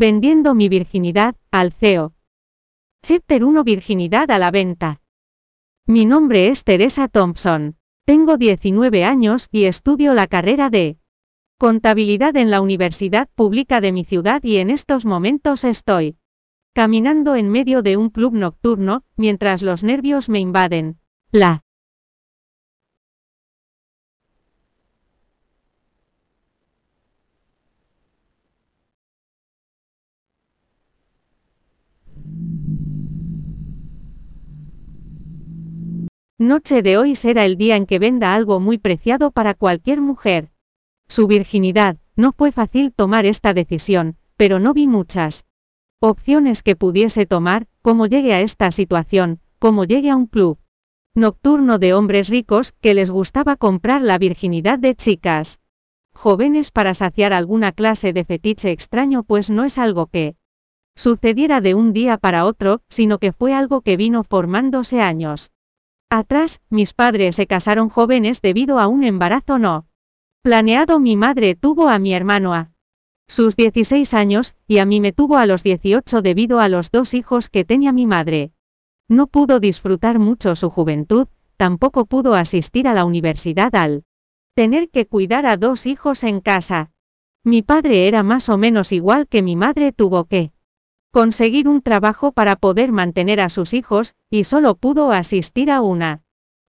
Vendiendo mi virginidad, al CEO. Chapter 1 Virginidad a la venta. Mi nombre es Teresa Thompson. Tengo 19 años y estudio la carrera de contabilidad en la Universidad Pública de mi ciudad y en estos momentos estoy caminando en medio de un club nocturno, mientras los nervios me invaden. La noche de hoy será el día en que venda algo muy preciado para cualquier mujer. Su virginidad, no fue fácil tomar esta decisión, pero no vi muchas opciones que pudiese tomar, como llegue a esta situación, como llegue a un club nocturno de hombres ricos que les gustaba comprar la virginidad de chicas jóvenes para saciar alguna clase de fetiche extraño pues no es algo que sucediera de un día para otro, sino que fue algo que vino formándose años. Atrás, mis padres se casaron jóvenes debido a un embarazo no planeado. Mi madre tuvo a mi hermano a sus 16 años, y a mí me tuvo a los 18 debido a los dos hijos que tenía mi madre. No pudo disfrutar mucho su juventud, tampoco pudo asistir a la universidad al tener que cuidar a dos hijos en casa. Mi padre era más o menos igual que mi madre tuvo que conseguir un trabajo para poder mantener a sus hijos, y solo pudo asistir a una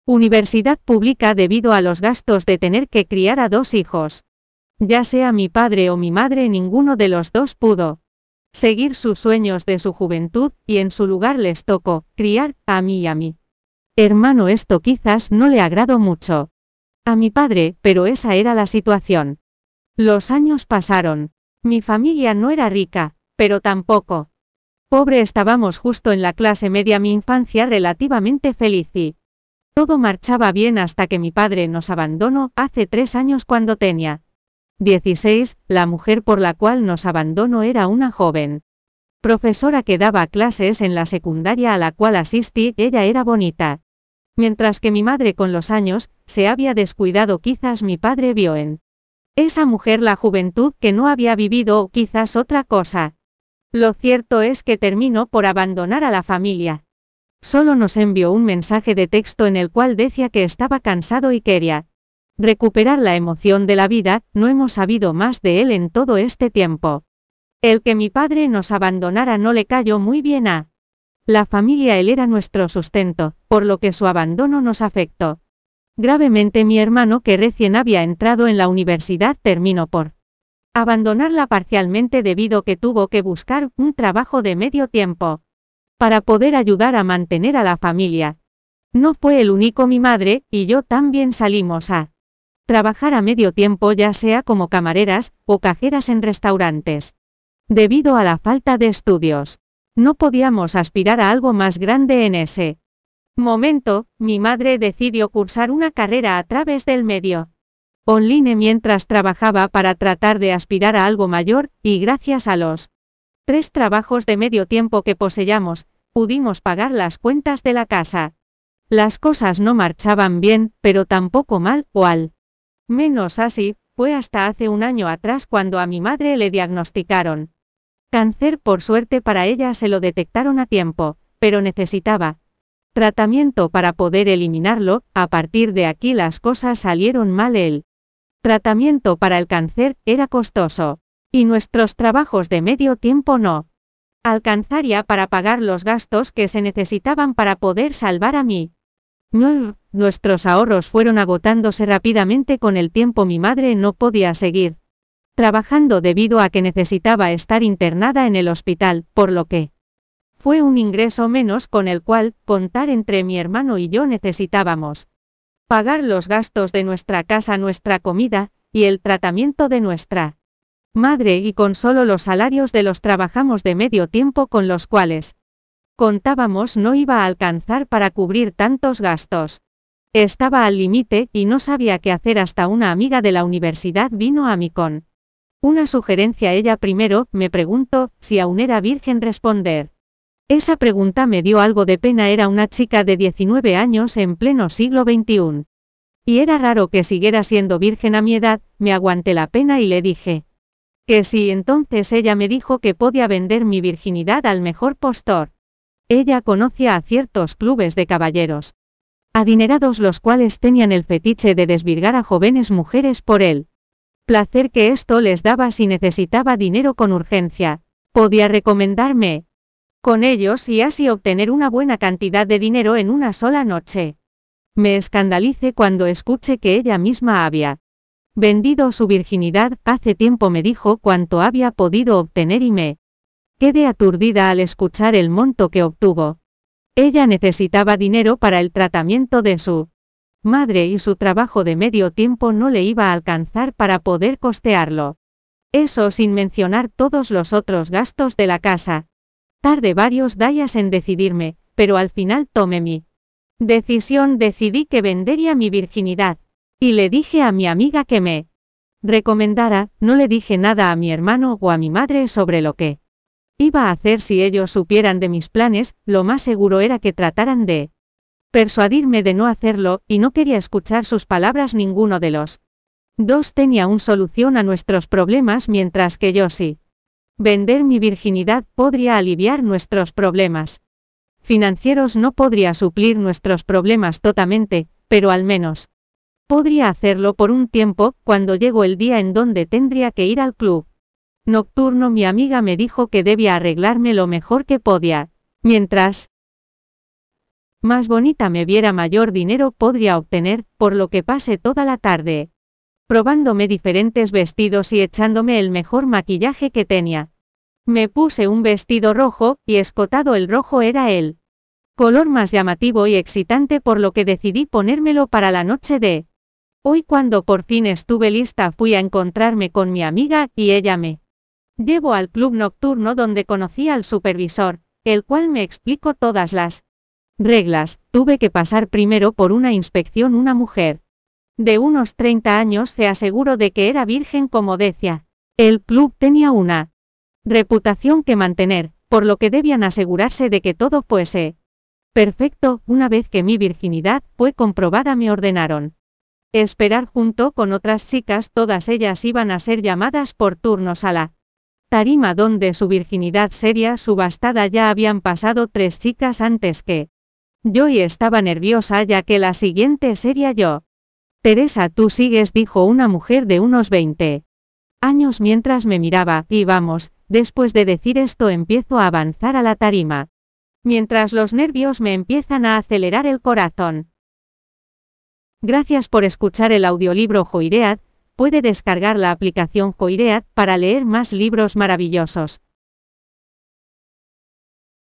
universidad pública debido a los gastos de tener que criar a dos hijos. Ya sea mi padre o mi madre, ninguno de los dos pudo seguir sus sueños de su juventud, y en su lugar les tocó criar a mí y a mí. Hermano, esto quizás no le agradó mucho a mi padre, pero esa era la situación. Los años pasaron. Mi familia no era rica, pero tampoco. Pobre estábamos justo en la clase media mi infancia relativamente feliz y todo marchaba bien hasta que mi padre nos abandonó hace tres años cuando tenía 16, la mujer por la cual nos abandonó era una joven profesora que daba clases en la secundaria a la cual asistí, ella era bonita. Mientras que mi madre con los años, se había descuidado quizás mi padre vio en esa mujer la juventud que no había vivido o quizás otra cosa. Lo cierto es que terminó por abandonar a la familia. Solo nos envió un mensaje de texto en el cual decía que estaba cansado y quería recuperar la emoción de la vida, no hemos sabido más de él en todo este tiempo. El que mi padre nos abandonara no le cayó muy bien a la familia, él era nuestro sustento, por lo que su abandono nos afectó. Gravemente mi hermano que recién había entrado en la universidad terminó por abandonarla parcialmente debido que tuvo que buscar un trabajo de medio tiempo para poder ayudar a mantener a la familia. No fue el único mi madre, y yo también salimos a trabajar a medio tiempo ya sea como camareras o cajeras en restaurantes. Debido a la falta de estudios, no podíamos aspirar a algo más grande en ese momento, mi madre decidió cursar una carrera a través del medio online mientras trabajaba para tratar de aspirar a algo mayor, y gracias a los tres trabajos de medio tiempo que poseíamos, pudimos pagar las cuentas de la casa. Las cosas no marchaban bien, pero tampoco mal, o al menos así, fue hasta hace un año atrás cuando a mi madre le diagnosticaron cáncer, por suerte para ella se lo detectaron a tiempo, pero necesitaba tratamiento para poder eliminarlo, a partir de aquí las cosas salieron mal él tratamiento para el cáncer era costoso. Y nuestros trabajos de medio tiempo no alcanzaría para pagar los gastos que se necesitaban para poder salvar a mí. nuestros ahorros fueron agotándose rápidamente con el tiempo mi madre no podía seguir trabajando debido a que necesitaba estar internada en el hospital, por lo que fue un ingreso menos con el cual contar entre mi hermano y yo necesitábamos pagar los gastos de nuestra casa, nuestra comida, y el tratamiento de nuestra madre y con solo los salarios de los trabajamos de medio tiempo con los cuales contábamos no iba a alcanzar para cubrir tantos gastos. Estaba al límite y no sabía qué hacer hasta una amiga de la universidad vino a mí con una sugerencia. Ella primero me preguntó si aún era virgen responder. Esa pregunta me dio algo de pena, era una chica de 19 años en pleno siglo XXI. Y era raro que siguiera siendo virgen a mi edad, me aguanté la pena y le dije. Que sí, entonces ella me dijo que podía vender mi virginidad al mejor postor. Ella conocía a ciertos clubes de caballeros. Adinerados los cuales tenían el fetiche de desvirgar a jóvenes mujeres por él. Placer que esto les daba si necesitaba dinero con urgencia. Podía recomendarme con ellos y así obtener una buena cantidad de dinero en una sola noche. Me escandalice cuando escuche que ella misma había vendido su virginidad, hace tiempo me dijo cuánto había podido obtener y me quedé aturdida al escuchar el monto que obtuvo. Ella necesitaba dinero para el tratamiento de su madre y su trabajo de medio tiempo no le iba a alcanzar para poder costearlo. Eso sin mencionar todos los otros gastos de la casa. Tarde varios días en decidirme, pero al final tomé mi decisión, decidí que vendería mi virginidad. Y le dije a mi amiga que me recomendara, no le dije nada a mi hermano o a mi madre sobre lo que iba a hacer si ellos supieran de mis planes, lo más seguro era que trataran de persuadirme de no hacerlo, y no quería escuchar sus palabras ninguno de los dos tenía una solución a nuestros problemas mientras que yo sí. Vender mi virginidad podría aliviar nuestros problemas financieros no podría suplir nuestros problemas totalmente, pero al menos Podría hacerlo por un tiempo, cuando llegó el día en donde tendría que ir al club. Nocturno mi amiga me dijo que debía arreglarme lo mejor que podía. Mientras más bonita me viera mayor dinero podría obtener, por lo que pasé toda la tarde. Probándome diferentes vestidos y echándome el mejor maquillaje que tenía. Me puse un vestido rojo, y escotado el rojo era el color más llamativo y excitante por lo que decidí ponérmelo para la noche de Hoy. Cuando por fin estuve lista fui a encontrarme con mi amiga, y ella me llevó al club nocturno donde conocí al supervisor, el cual me explicó todas las reglas, tuve que pasar primero por una inspección una mujer de unos 30 años se aseguró de que era virgen como decía. El club tenía una reputación que mantener, por lo que debían asegurarse de que todo fuese perfecto, una vez que mi virginidad fue comprobada me ordenaron esperar junto con otras chicas, todas ellas iban a ser llamadas por turnos a la tarima donde su virginidad sería subastada ya habían pasado tres chicas antes que yo y estaba nerviosa ya que la siguiente sería yo. Teresa, tú sigues, dijo una mujer de unos 20 años mientras me miraba, y vamos, después de decir esto empiezo a avanzar a la tarima. Mientras los nervios me empiezan a acelerar el corazón. Gracias por escuchar el audiolibro Joiread, puede descargar la aplicación Joiread para leer más libros maravillosos.